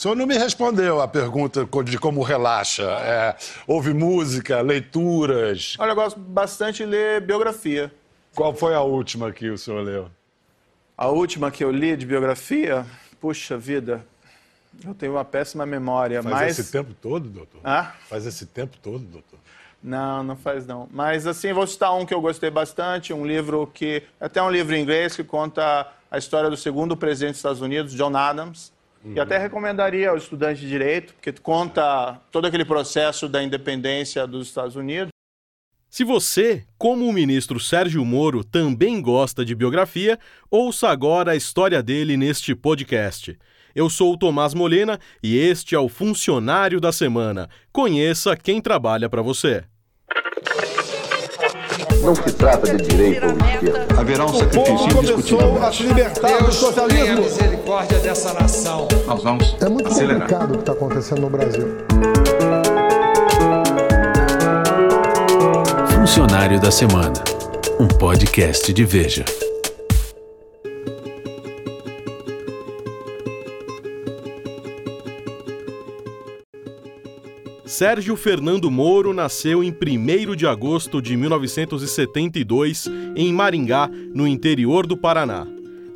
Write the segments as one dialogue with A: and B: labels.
A: O senhor não me respondeu a pergunta de como relaxa. É, ouve música, leituras.
B: Olha, eu gosto bastante de ler biografia.
A: Qual foi a última que o senhor leu?
B: A última que eu li de biografia? Puxa vida, eu tenho uma péssima memória.
A: Faz
B: mas...
A: esse tempo todo, doutor?
B: Ah?
A: Faz esse tempo todo, doutor?
B: Não, não faz não. Mas assim, vou citar um que eu gostei bastante, um livro que, até um livro em inglês que conta a história do segundo presidente dos Estados Unidos, John Adams, uhum. e até recomendaria ao estudante de direito, porque conta todo aquele processo da independência dos Estados Unidos.
C: Se você, como o ministro Sérgio Moro, também gosta de biografia, ouça agora a história dele neste podcast. Eu sou o Tomás Molena e este é o Funcionário da Semana. Conheça quem trabalha para você.
D: Não se trata de direito ou esquerda.
E: Haverá um sacrifício
F: indiscutível. a se libertar do socialismo. Tenha
G: misericórdia dessa nação.
H: Nós vamos
F: É muito
H: acelerar.
F: complicado o que está acontecendo no Brasil.
I: Funcionário da Semana. Um podcast de Veja.
C: Sérgio Fernando Moro nasceu em 1 de agosto de 1972 em Maringá, no interior do Paraná.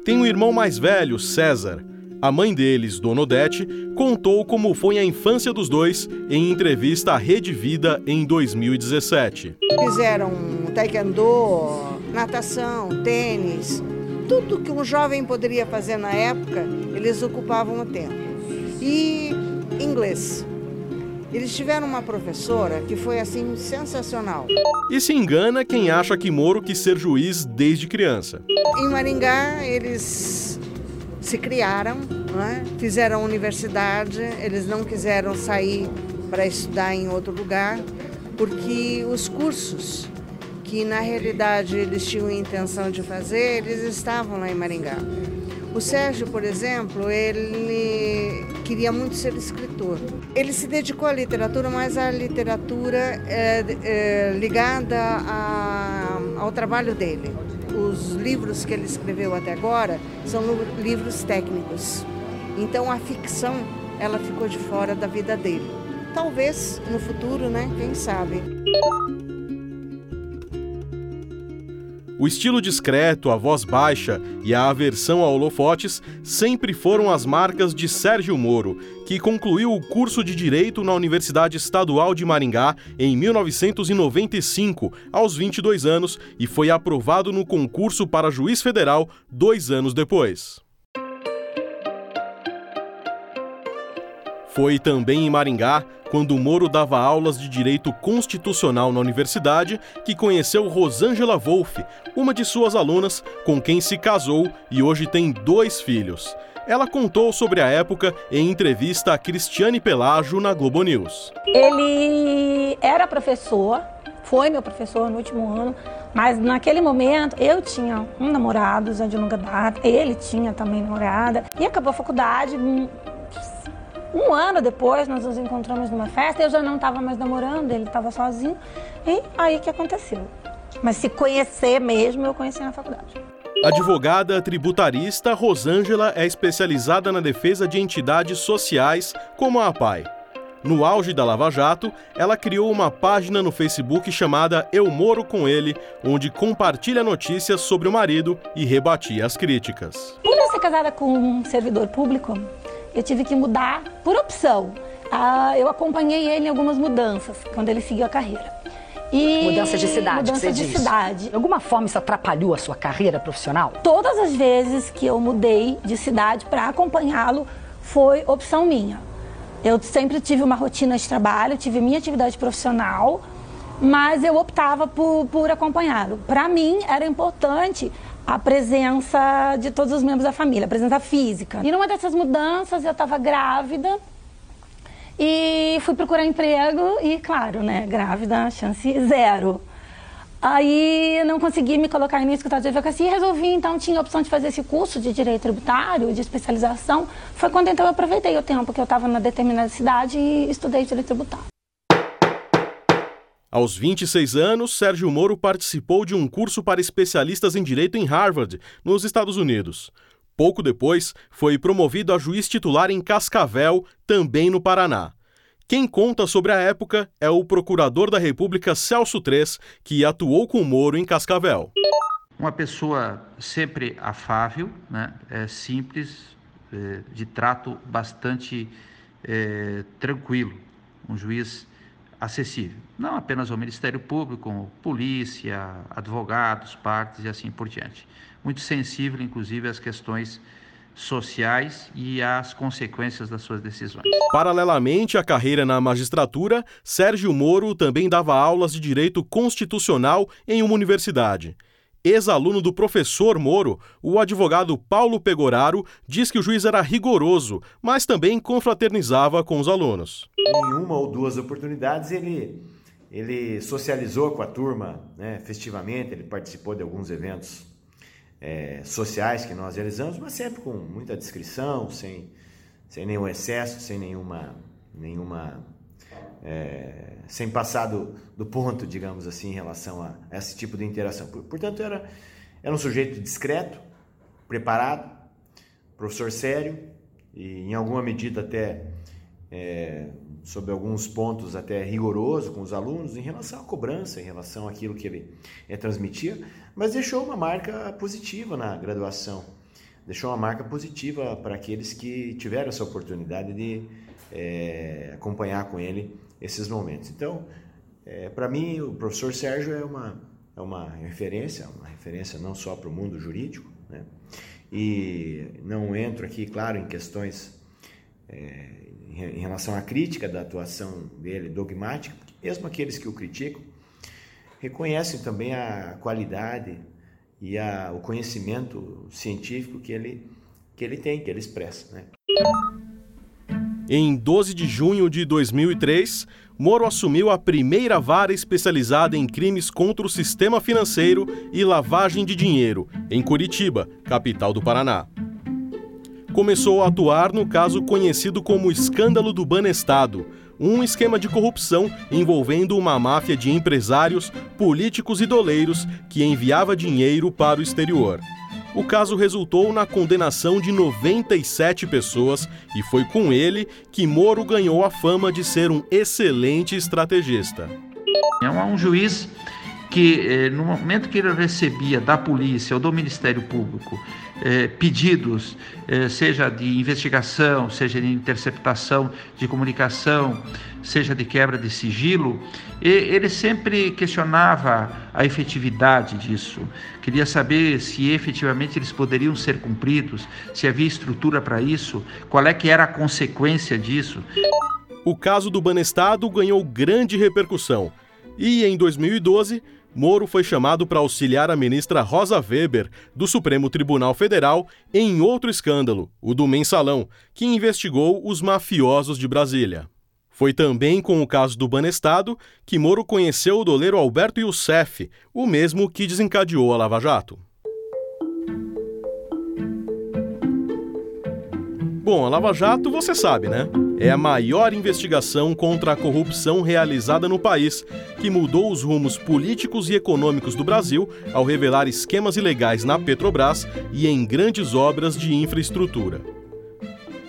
C: Tem um irmão mais velho, César. A mãe deles, Dona Odete, contou como foi a infância dos dois em entrevista à Rede Vida em 2017.
J: Fizeram taekwondo, natação, tênis, tudo que um jovem poderia fazer na época, eles ocupavam o tempo. E inglês. Eles tiveram uma professora que foi assim sensacional.
C: E se engana quem acha que Moro quis ser juiz desde criança.
J: Em Maringá, eles se criaram, né? fizeram universidade, eles não quiseram sair para estudar em outro lugar, porque os cursos que na realidade eles tinham intenção de fazer, eles estavam lá em Maringá. O Sérgio, por exemplo, ele queria muito ser escritor. Ele se dedicou à literatura, mas à literatura é, é, ligada a, ao trabalho dele. Os livros que ele escreveu até agora são livros técnicos. Então a ficção ela ficou de fora da vida dele. Talvez no futuro, né? Quem sabe.
C: O estilo discreto, a voz baixa e a aversão a holofotes sempre foram as marcas de Sérgio Moro, que concluiu o curso de Direito na Universidade Estadual de Maringá em 1995, aos 22 anos, e foi aprovado no concurso para juiz federal dois anos depois. Foi também em Maringá, quando Moro dava aulas de direito constitucional na universidade, que conheceu Rosângela Wolff, uma de suas alunas, com quem se casou e hoje tem dois filhos. Ela contou sobre a época em entrevista a Cristiane Pelágio na Globo News.
K: Ele era professor, foi meu professor no último ano, mas naquele momento eu tinha um namorado já de longa data, ele tinha também namorada, e acabou a faculdade, um ano depois, nós nos encontramos numa festa, eu já não estava mais namorando, ele estava sozinho, e aí que aconteceu. Mas se conhecer mesmo, eu conheci na faculdade.
C: Advogada tributarista, Rosângela é especializada na defesa de entidades sociais como a APAI. No auge da Lava Jato, ela criou uma página no Facebook chamada Eu Moro com Ele, onde compartilha notícias sobre o marido e rebatia as críticas.
K: Por eu ser casada com um servidor público, eu tive que mudar por opção. Ah, eu acompanhei ele em algumas mudanças, quando ele seguiu a carreira.
L: E mudança de cidade,
K: mudança de diz. cidade.
L: De alguma forma isso atrapalhou a sua carreira profissional?
K: Todas as vezes que eu mudei de cidade para acompanhá-lo foi opção minha. Eu sempre tive uma rotina de trabalho, tive minha atividade profissional, mas eu optava por, por acompanhá-lo. Para mim era importante a presença de todos os membros da família, a presença física. E numa dessas mudanças eu estava grávida e fui procurar emprego e, claro, né, grávida, chance zero. Aí não consegui me colocar no escritório de advocacia e resolvi, então, tinha a opção de fazer esse curso de direito tributário, de especialização. Foi quando então eu aproveitei o tempo que eu estava na determinada cidade e estudei direito tributário.
C: Aos 26 anos, Sérgio Moro participou de um curso para especialistas em direito em Harvard, nos Estados Unidos. Pouco depois, foi promovido a juiz titular em Cascavel, também no Paraná. Quem conta sobre a época é o procurador da República Celso Tres, que atuou com Moro em Cascavel.
E: Uma pessoa sempre afável, né? é, simples, é, de trato bastante é, tranquilo, um juiz acessível, não apenas ao Ministério Público, como polícia, advogados, partes e assim por diante. Muito sensível, inclusive, às questões sociais e às consequências das suas decisões.
C: Paralelamente à carreira na magistratura, Sérgio Moro também dava aulas de direito constitucional em uma universidade. Ex-aluno do professor Moro, o advogado Paulo Pegoraro diz que o juiz era rigoroso, mas também confraternizava com os alunos.
H: Em uma ou duas oportunidades, ele, ele socializou com a turma né, festivamente, ele participou de alguns eventos é, sociais que nós realizamos, mas sempre com muita discrição, sem, sem nenhum excesso, sem nenhuma, nenhuma é, sem passar do, do, ponto, digamos assim, em relação a, esse tipo de interação. Portanto, era, era um sujeito discreto, preparado, professor sério e, em alguma medida, até é, sobre alguns pontos até rigoroso com os alunos em relação à cobrança, em relação àquilo que ele é, transmitia, mas deixou uma marca positiva na graduação, deixou uma marca positiva para aqueles que tiveram essa oportunidade de é, acompanhar com ele esses momentos. Então, é, para mim, o professor Sérgio é uma, é uma referência, uma referência não só para o mundo jurídico, né? e não entro aqui, claro, em questões é, em relação à crítica da atuação dele dogmática, mesmo aqueles que o criticam, reconhecem também a qualidade e a, o conhecimento científico que ele, que ele tem, que ele expressa. Né?
C: Em 12 de junho de 2003, Moro assumiu a primeira vara especializada em crimes contra o sistema financeiro e lavagem de dinheiro, em Curitiba, capital do Paraná. Começou a atuar no caso conhecido como Escândalo do Banestado, um esquema de corrupção envolvendo uma máfia de empresários, políticos e doleiros que enviava dinheiro para o exterior. O caso resultou na condenação de 97 pessoas e foi com ele que Moro ganhou a fama de ser um excelente estrategista.
E: É um juiz que, eh, no momento que ele recebia da polícia ou do Ministério Público eh, pedidos, eh, seja de investigação, seja de interceptação de comunicação, seja de quebra de sigilo, ele sempre questionava a efetividade disso. Queria saber se efetivamente eles poderiam ser cumpridos, se havia estrutura para isso, qual é que era a consequência disso.
C: O caso do Banestado ganhou grande repercussão. E em 2012, Moro foi chamado para auxiliar a ministra Rosa Weber, do Supremo Tribunal Federal, em outro escândalo, o do Mensalão, que investigou os mafiosos de Brasília. Foi também com o caso do Banestado que Moro conheceu o doleiro Alberto Youssef, o mesmo que desencadeou a Lava Jato. Bom, a Lava Jato você sabe, né? É a maior investigação contra a corrupção realizada no país, que mudou os rumos políticos e econômicos do Brasil ao revelar esquemas ilegais na Petrobras e em grandes obras de infraestrutura.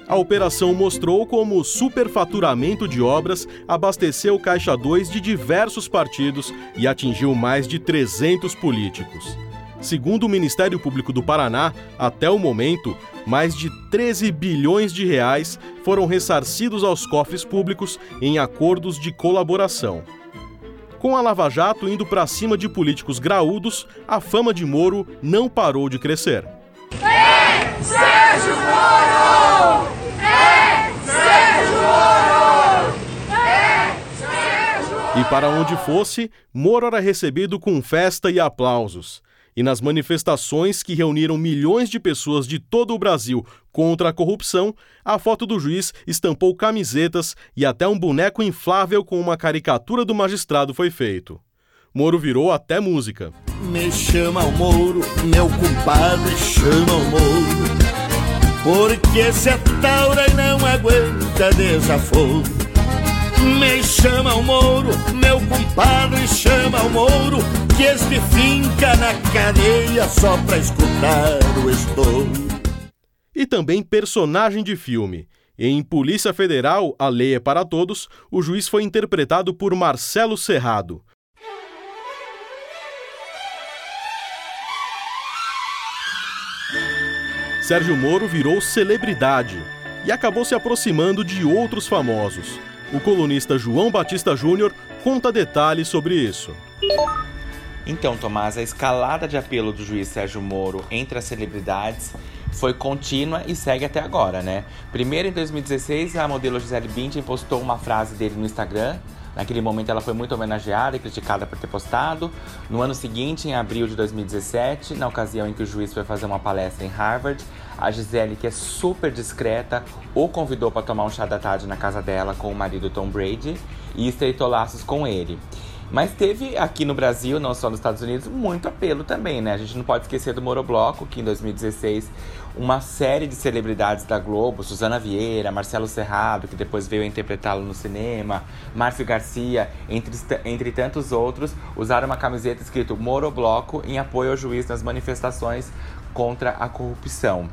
C: A operação mostrou como o superfaturamento de obras abasteceu Caixa 2 de diversos partidos e atingiu mais de 300 políticos. Segundo o Ministério Público do Paraná, até o momento, mais de 13 bilhões de reais foram ressarcidos aos cofres públicos em acordos de colaboração. Com a Lava Jato indo para cima de políticos graúdos, a fama de Moro não parou de crescer.
M: Ei, Sérgio Moro! Ei, Sérgio Moro! Ei, Sérgio
C: E para onde fosse, Moro era recebido com festa e aplausos. E nas manifestações que reuniram milhões de pessoas de todo o Brasil contra a corrupção, a foto do juiz estampou camisetas e até um boneco inflável com uma caricatura do magistrado foi feito. Moro virou até música.
N: Me chama o Moro, meu compadre, chama o Moro. Porque esse é taura não aguenta desaforo. Me chama o Moro, meu compadre, chama o Moro que este finca na cadeia só pra escutar o estouro.
C: e também personagem de filme. Em Polícia Federal, a lei é para todos, o juiz foi interpretado por Marcelo Serrado. Sérgio Moro virou celebridade e acabou se aproximando de outros famosos. O colunista João Batista Júnior conta detalhes sobre isso.
O: Então, Tomás, a escalada de apelo do juiz Sérgio Moro entre as celebridades foi contínua e segue até agora, né? Primeiro, em 2016, a modelo Gisele Bündchen postou uma frase dele no Instagram. Naquele momento, ela foi muito homenageada e criticada por ter postado. No ano seguinte, em abril de 2017, na ocasião em que o juiz foi fazer uma palestra em Harvard, a Gisele, que é super discreta, o convidou para tomar um chá da tarde na casa dela com o marido Tom Brady e estreitou laços com ele. Mas teve aqui no Brasil, não só nos Estados Unidos, muito apelo também, né? A gente não pode esquecer do Morobloco, que em 2016 uma série de celebridades da Globo, Suzana Vieira, Marcelo Serrado, que depois veio interpretá-lo no cinema, Márcio Garcia, entre, entre tantos outros, usaram uma camiseta escrito Morobloco em apoio ao juiz nas manifestações contra a corrupção.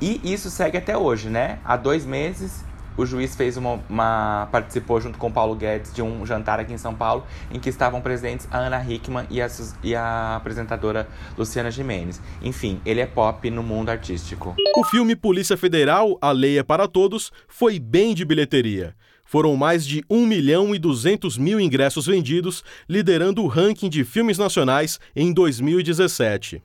O: E isso segue até hoje, né? Há dois meses, o juiz fez uma, uma, participou junto com Paulo Guedes de um jantar aqui em São Paulo em que estavam presentes a Ana Hickman e a, e a apresentadora Luciana Gimenez. Enfim, ele é pop no mundo artístico.
C: O filme Polícia Federal, A Lei é para Todos, foi bem de bilheteria. Foram mais de 1 milhão e 200 mil ingressos vendidos, liderando o ranking de filmes nacionais em 2017.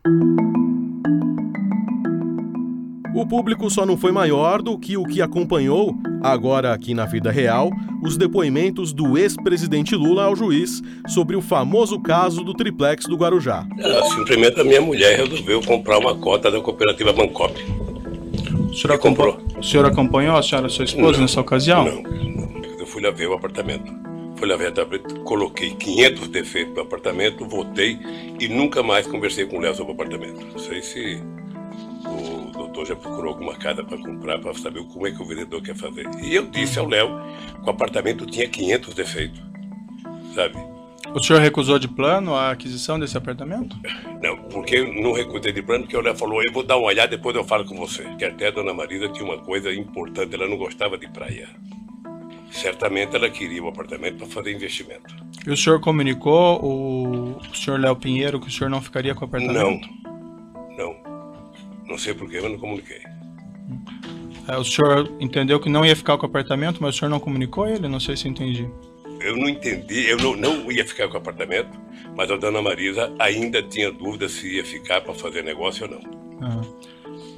C: O público só não foi maior do que o que acompanhou, agora aqui na vida real, os depoimentos do ex-presidente Lula ao juiz sobre o famoso caso do triplex do Guarujá.
P: simplesmente a minha mulher resolveu comprar uma cota da cooperativa Bancop.
Q: O senhor, comprou. o senhor acompanhou a senhora, sua esposa,
P: não,
Q: nessa ocasião?
P: Não, eu fui lá ver o apartamento. Fui lá ver, coloquei 500 defeitos no apartamento, votei e nunca mais conversei com o Léo sobre o apartamento. Não sei se o já procurou alguma casa para comprar, para saber como é que o vendedor quer fazer. E eu disse ao Léo que o apartamento tinha 500 defeitos, sabe?
Q: O senhor recusou de plano a aquisição desse apartamento?
P: Não, porque não recusei de plano, porque o Léo falou, eu vou dar uma olhada, depois eu falo com você. Que até a dona Marisa tinha uma coisa importante, ela não gostava de praia. Certamente ela queria o apartamento para fazer investimento.
Q: E o senhor comunicou o, o senhor Léo Pinheiro que o senhor não ficaria com o apartamento?
P: Não, não. Não sei porquê, mas não comuniquei.
Q: É, o senhor entendeu que não ia ficar com o apartamento, mas o senhor não comunicou ele? Não sei se entendi.
P: Eu não entendi, eu não, não ia ficar com o apartamento, mas a dona Marisa ainda tinha dúvida se ia ficar para fazer negócio ou não.
Q: Uhum.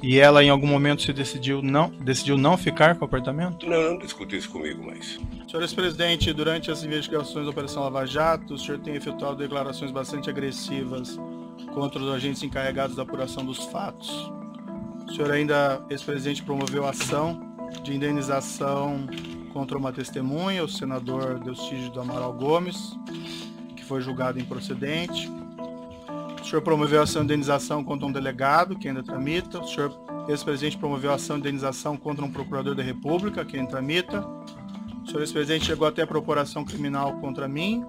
Q: E ela em algum momento se decidiu não, decidiu não ficar com o apartamento?
P: Não, não discutiu isso comigo mais.
Q: Senhor ex-presidente, durante as investigações da Operação Lava Jato, o senhor tem efetuado declarações bastante agressivas contra os agentes encarregados da apuração dos fatos. O senhor ainda, ex-presidente, promoveu ação de indenização contra uma testemunha, o senador Delcídio do Amaral Gomes, que foi julgado improcedente. O senhor promoveu ação de indenização contra um delegado, que ainda tramita. O senhor, ex-presidente, promoveu ação de indenização contra um procurador da República, que ainda tramita. O senhor, ex-presidente, chegou até a procuração criminal contra mim,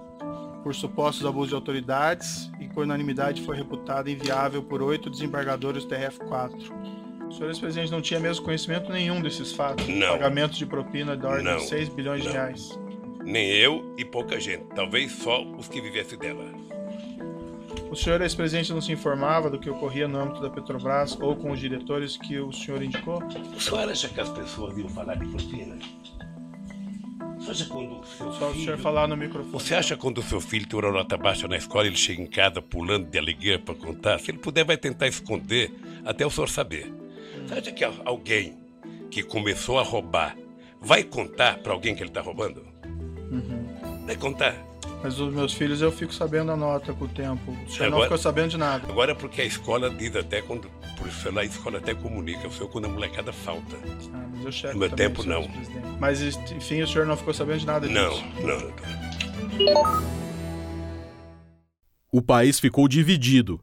Q: por supostos abusos de autoridades e por unanimidade foi reputada inviável por oito desembargadores do TRF4. O senhor ex-presidente não tinha mesmo conhecimento nenhum desses fatos?
P: Não.
Q: Pagamentos de propina da ordem
P: não.
Q: de 6 bilhões
P: não.
Q: de reais.
P: Nem eu e pouca gente. Talvez só os que vivessem dela.
Q: O senhor ex-presidente não se informava do que ocorria no âmbito da Petrobras ou com os diretores que o senhor indicou?
P: O senhor acha que as pessoas iam falar de propina? Você acha quando o seu
Q: Só
P: filho...
Q: o senhor falar no microfone.
P: Você acha quando o seu filho tem uma nota baixa na escola, ele chega em casa pulando de alegria para contar? Se ele puder, vai tentar esconder até o senhor saber. Você acha que alguém que começou a roubar vai contar para alguém que ele está roubando?
Q: Uhum.
P: Vai contar.
Q: Mas os meus filhos eu fico sabendo a nota com o tempo. O senhor não ficou sabendo de nada.
P: Agora porque a escola diz até quando. Por isso lá a escola até comunica o senhor quando a molecada falta.
Q: Ah, mas eu checo
P: no meu
Q: também,
P: tempo não.
Q: presidente. Mas enfim, o senhor não ficou sabendo de nada disso?
P: Não, não, não.
C: O país ficou dividido.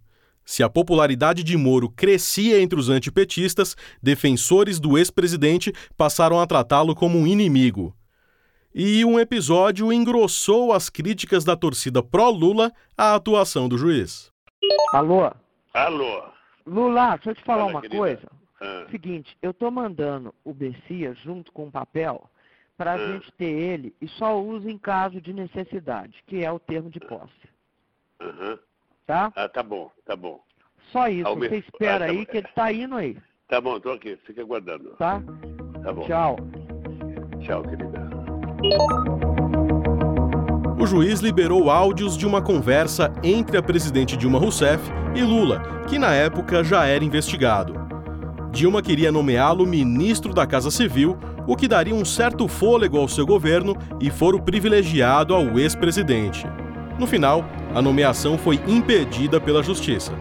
C: Se a popularidade de Moro crescia entre os antipetistas, defensores do ex-presidente passaram a tratá-lo como um inimigo. E um episódio engrossou as críticas da torcida pró-Lula à atuação do juiz.
R: Alô?
P: Alô?
R: Lula, deixa eu te falar
P: Fala,
R: uma
P: querida.
R: coisa. Seguinte, eu tô mandando o Bessia junto com o papel para a
S: Ah.
R: gente ter ele e só usa em caso de necessidade, que é o termo de posse.
S: Aham.
R: Tá?
S: Ah, tá bom, tá bom.
R: Só isso, você espera
S: ah, tá
R: aí
S: bom.
R: que ele tá indo aí,
S: Tá bom, tô aqui, fica aguardando.
R: tá?
S: Tá bom.
R: Tchau.
S: Tchau, querida.
C: O juiz liberou áudios de uma conversa entre a presidente Dilma Rousseff e Lula, que na época já era investigado. Dilma queria nomeá-lo ministro da Casa Civil, o que daria um certo fôlego ao seu governo e foro privilegiado ao ex-presidente. No final, a nomeação foi impedida pela Justiça.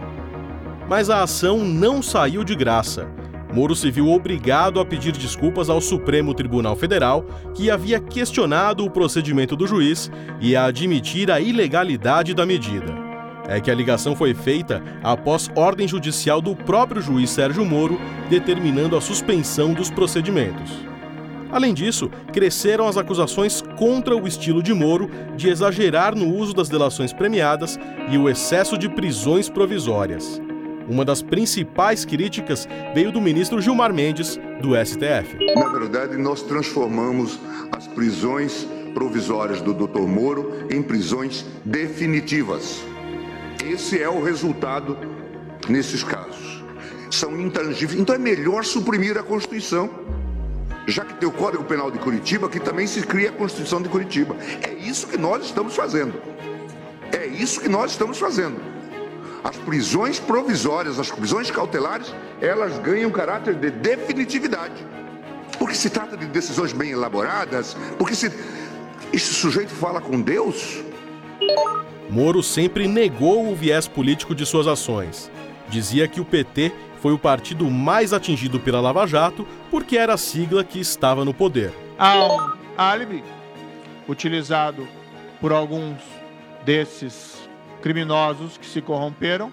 C: Mas a ação não saiu de graça. Moro se viu obrigado a pedir desculpas ao Supremo Tribunal Federal, que havia questionado o procedimento do juiz e a admitir a ilegalidade da medida. É que a ligação foi feita após ordem judicial do próprio juiz Sérgio Moro determinando a suspensão dos procedimentos. Além disso, cresceram as acusações contra o estilo de Moro de exagerar no uso das delações premiadas e o excesso de prisões provisórias. Uma das principais críticas veio do ministro Gilmar Mendes, do STF.
T: Na verdade, nós transformamos as prisões provisórias do Dr. Moro em prisões definitivas. Esse é o resultado nesses casos. São intangíveis. Então é melhor suprimir a Constituição. Já que tem o Código Penal de Curitiba, que também se cria a Constituição de Curitiba. É isso que nós estamos fazendo. É isso que nós estamos fazendo. As prisões provisórias, as prisões cautelares, elas ganham caráter de definitividade. Porque se trata de decisões bem elaboradas, porque se esse sujeito fala com Deus,
C: Moro sempre negou o viés político de suas ações. Dizia que o PT foi o partido mais atingido pela Lava Jato porque era a sigla que estava no poder.
B: Um álibi utilizado por alguns desses criminosos que se corromperam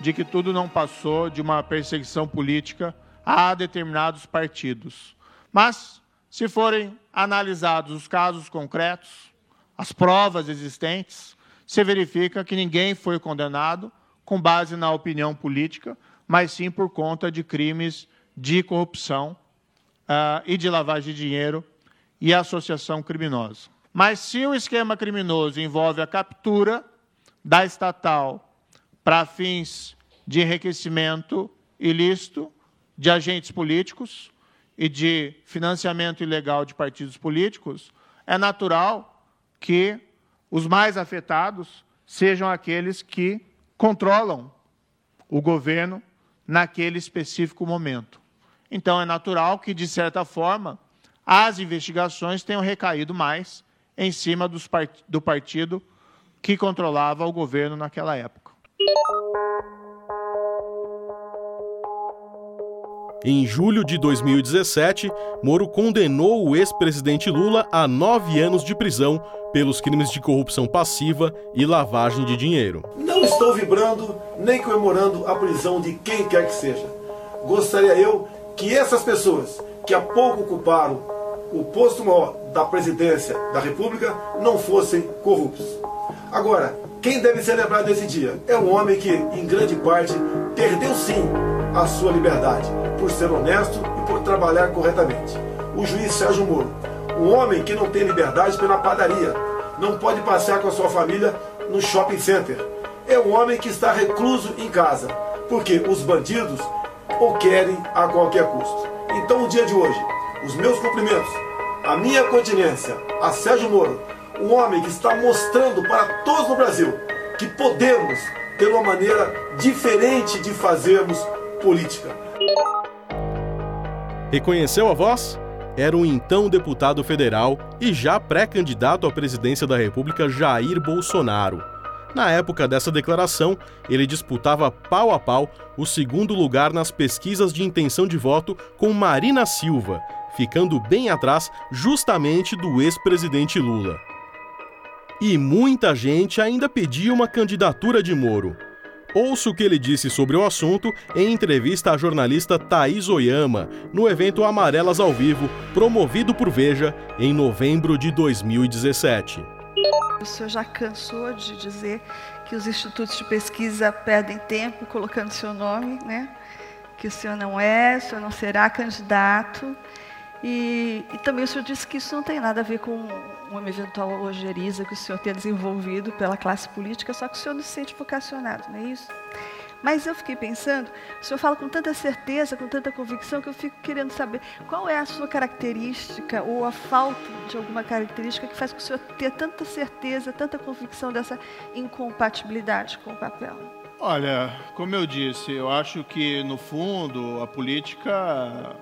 B: de que tudo não passou de uma perseguição política a determinados partidos. Mas, se forem analisados os casos concretos, as provas existentes, se verifica que ninguém foi condenado com base na opinião política, mas sim por conta de crimes de corrupção ah, e de lavagem de dinheiro e associação criminosa. Mas se o esquema criminoso envolve a captura da estatal para fins de enriquecimento ilícito de agentes políticos e de financiamento ilegal de partidos políticos, é natural que os mais afetados sejam aqueles que controlam o governo naquele específico momento. Então, é natural que, de certa forma, as investigações tenham recaído mais em cima part do partido que controlava o governo naquela época.
C: Em julho de 2017, Moro condenou o ex-presidente Lula a nove anos de prisão pelos crimes de corrupção passiva e lavagem de dinheiro.
U: Não estou vibrando nem comemorando a prisão de quem quer que seja. Gostaria eu que essas pessoas que há pouco ocuparam o posto maior da presidência da República não fossem corruptos. Agora, quem deve celebrar nesse dia é um homem que, em grande parte, perdeu sim a sua liberdade por ser honesto e por trabalhar corretamente. O juiz Sérgio Moro, um homem que não tem liberdade pela padaria, não pode passear com a sua família no shopping center. É um homem que está recluso em casa, porque os bandidos o querem a qualquer custo. Então, no dia de hoje, os meus cumprimentos, a minha continência a Sérgio Moro, um homem que está mostrando para todos no Brasil que podemos ter uma maneira diferente de fazermos política.
C: Reconheceu a voz? Era o então deputado federal e já pré-candidato à presidência da República Jair Bolsonaro. Na época dessa declaração, ele disputava pau a pau o segundo lugar nas pesquisas de intenção de voto com Marina Silva, ficando bem atrás justamente do ex-presidente Lula. E muita gente ainda pedia uma candidatura de Moro. Ouça o que ele disse sobre o assunto em entrevista à jornalista Thaís Oyama, no evento Amarelas ao Vivo, promovido por Veja em novembro de 2017.
V: O senhor já cansou de dizer que os institutos de pesquisa perdem tempo colocando seu nome, né? que o senhor não é, o senhor não será candidato. E, e, também o senhor disse que isso não tem nada a ver com uma eventual ojeriza que o senhor tenha desenvolvido pela classe política, só que o senhor não se sente vocacionado, não é isso? Mas eu fiquei pensando, o senhor fala com tanta certeza, com tanta convicção, que eu fico querendo saber qual é a sua característica ou a falta de alguma característica que faz com o senhor ter tanta certeza, tanta convicção dessa incompatibilidade com o papel.
B: Olha, como eu disse, eu acho que no fundo a política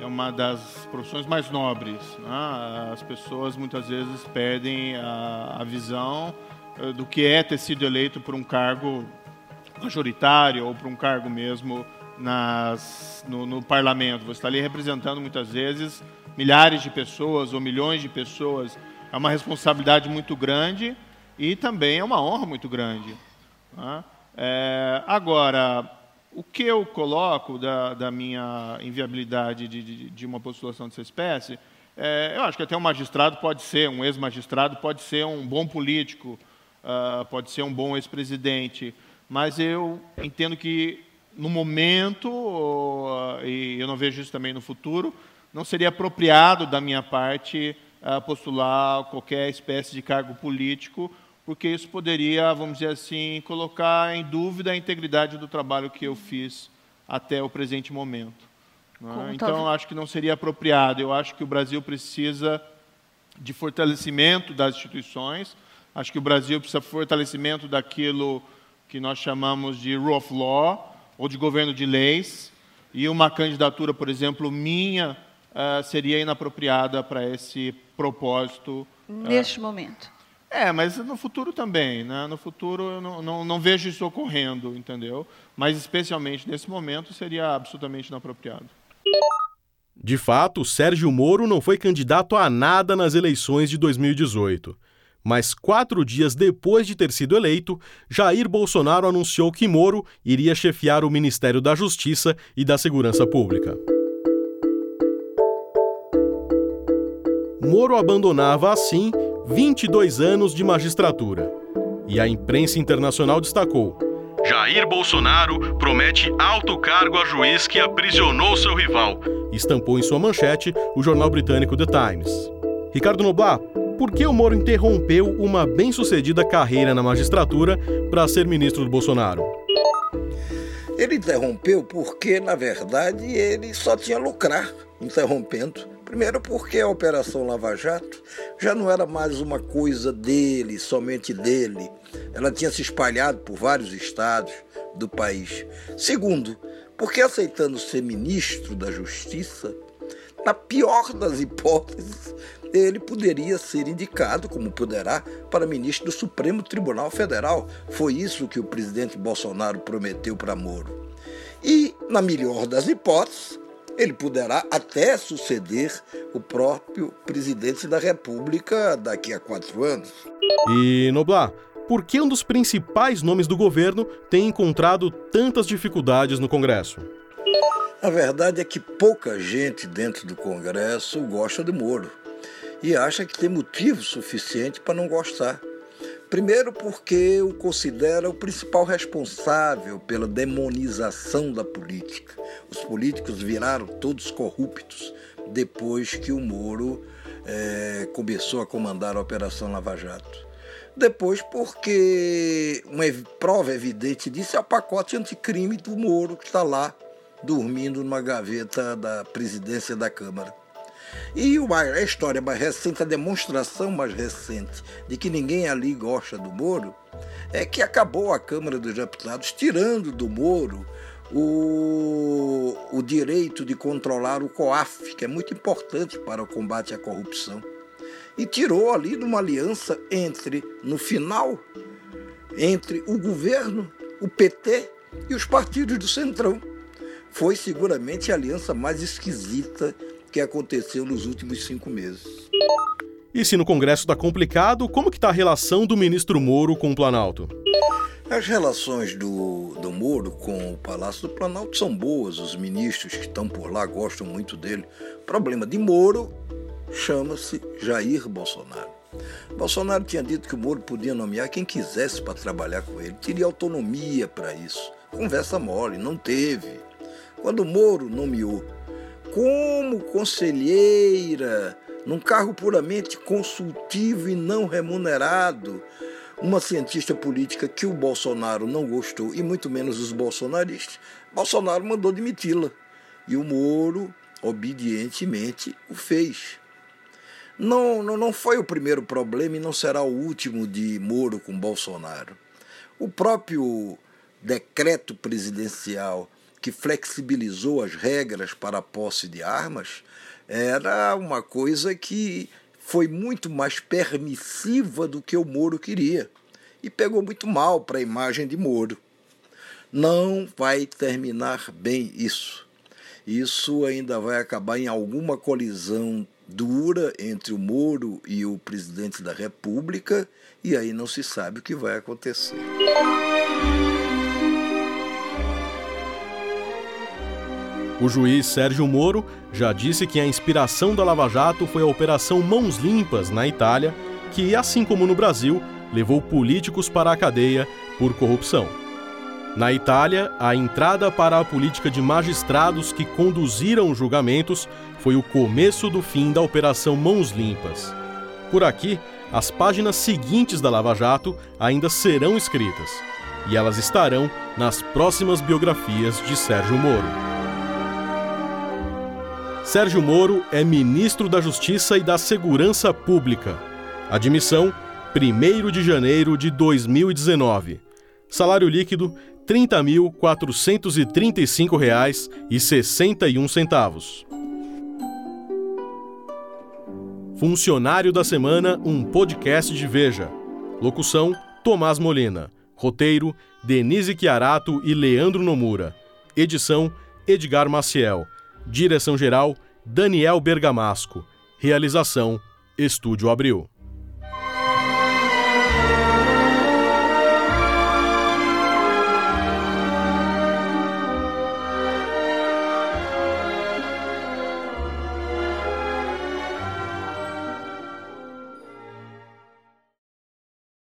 B: é uma das profissões mais nobres. Né? As pessoas muitas vezes perdem a, a visão eh, do que é ter sido eleito por um cargo majoritário ou para um cargo mesmo nas, no, no, parlamento. Você está ali representando muitas vezes milhares de pessoas ou milhões de pessoas. É uma responsabilidade muito grande e também é uma honra muito grande. Né? É, agora, o que eu coloco da, da minha inviabilidade de, de, de, uma postulação dessa espécie, é, eu acho que até um magistrado pode ser, um ex-magistrado pode ser um bom político, uh, pode ser um bom ex-presidente, mas eu entendo que no momento, uh, e eu não vejo isso também no futuro, não seria apropriado da minha parte uh, postular qualquer espécie de cargo político porque isso poderia, vamos dizer assim, colocar em dúvida a integridade do trabalho que eu fiz até o presente momento. É? Então, acho que não seria apropriado. Eu acho que o Brasil precisa de fortalecimento das instituições, acho que o Brasil precisa de fortalecimento daquilo que nós chamamos de rule of law, ou de governo de leis, e uma candidatura, por exemplo, minha, uh, seria inapropriada para esse propósito.
V: Neste uh, momento.
B: É, mas no futuro também, né? No futuro eu não, não, não, vejo isso ocorrendo, entendeu? Mas especialmente nesse momento seria absolutamente inapropriado.
C: De fato, Sérgio Moro não foi candidato a nada nas eleições de 2018. Mas quatro dias depois de ter sido eleito, Jair Bolsonaro anunciou que Moro iria chefiar o Ministério da Justiça e da Segurança Pública. Moro abandonava, assim, 22 anos de magistratura. E a imprensa internacional destacou: Jair Bolsonaro promete alto cargo a juiz que aprisionou seu rival. Estampou em sua manchete o jornal britânico The Times. Ricardo Noblat, por que o Moro interrompeu uma bem-sucedida carreira na magistratura para ser ministro do Bolsonaro?
W: Ele interrompeu porque, na verdade, ele só tinha lucrar interrompendo Primeiro, porque a Operação Lava Jato já não era mais uma coisa dele, somente dele. Ela tinha se espalhado por vários estados do país. Segundo, porque aceitando ser ministro da Justiça, na pior das hipóteses, ele poderia ser indicado, como poderá, para ministro do Supremo Tribunal Federal. Foi isso que o presidente Bolsonaro prometeu para Moro. E, na melhor das hipóteses, ele poderá até suceder o próprio presidente da República daqui a quatro anos.
C: E, Noblar, por que um dos principais nomes do governo tem encontrado tantas dificuldades no Congresso?
W: A verdade é que pouca gente dentro do Congresso gosta de Moro e acha que tem motivo suficiente para não gostar. Primeiro, porque o considera o principal responsável pela demonização da política. Os políticos viraram todos corruptos depois que o Moro é, começou a comandar a Operação Lava Jato. Depois, porque uma prova evidente disso é o pacote anticrime do Moro, que está lá dormindo numa gaveta da presidência da Câmara. E a história mais recente, a demonstração mais recente de que ninguém ali gosta do Moro, é que acabou a Câmara dos Deputados tirando do Moro o, o direito de controlar o COAF, que é muito importante para o combate à corrupção. E tirou ali de uma aliança entre, no final, entre o governo, o PT e os partidos do Centrão. Foi seguramente a aliança mais esquisita que aconteceu nos últimos cinco meses.
C: E se no Congresso está complicado, como que está a relação do ministro Moro com o Planalto?
W: As relações do, do Moro com o Palácio do Planalto são boas, os ministros que estão por lá gostam muito dele. O problema de Moro chama-se Jair Bolsonaro. Bolsonaro tinha dito que o Moro podia nomear quem quisesse para trabalhar com ele, teria autonomia para isso. Conversa mole, não teve. quando Moro nomeou como conselheira, num cargo puramente consultivo e não remunerado, uma cientista política que o Bolsonaro não gostou, e muito menos os bolsonaristas, Bolsonaro mandou demiti-la. E o Moro, obedientemente, o fez. Não, não, não foi o primeiro problema e não será o último de Moro com Bolsonaro. O próprio decreto presidencial que flexibilizou as regras para a posse de armas era uma coisa que foi muito mais permissiva do que o Moro queria e pegou muito mal para a imagem de Moro. Não vai terminar bem isso. Isso ainda vai acabar em alguma colisão dura entre o Moro e o presidente da República, e aí não se sabe o que vai acontecer.
C: O juiz Sérgio Moro já disse que a inspiração da Lava Jato foi a Operação Mãos Limpas na Itália, que, assim como no Brasil, levou políticos para a cadeia por corrupção. Na Itália, a entrada para a política de magistrados que conduziram julgamentos foi o começo do fim da Operação Mãos Limpas. Por aqui, as páginas seguintes da Lava Jato ainda serão escritas, e elas estarão nas próximas biografias de Sérgio Moro. Sérgio Moro é ministro da Justiça e da Segurança Pública. Admissão: 1 de janeiro de 2019. Salário líquido: R$ 30.435,61. Funcionário da Semana, um podcast de Veja. Locução: Tomás Molina. Roteiro: Denise Chiarato e Leandro Nomura. Edição: Edgar Maciel. Direção-geral: Daniel Bergamasco. Realização: Estúdio Abril.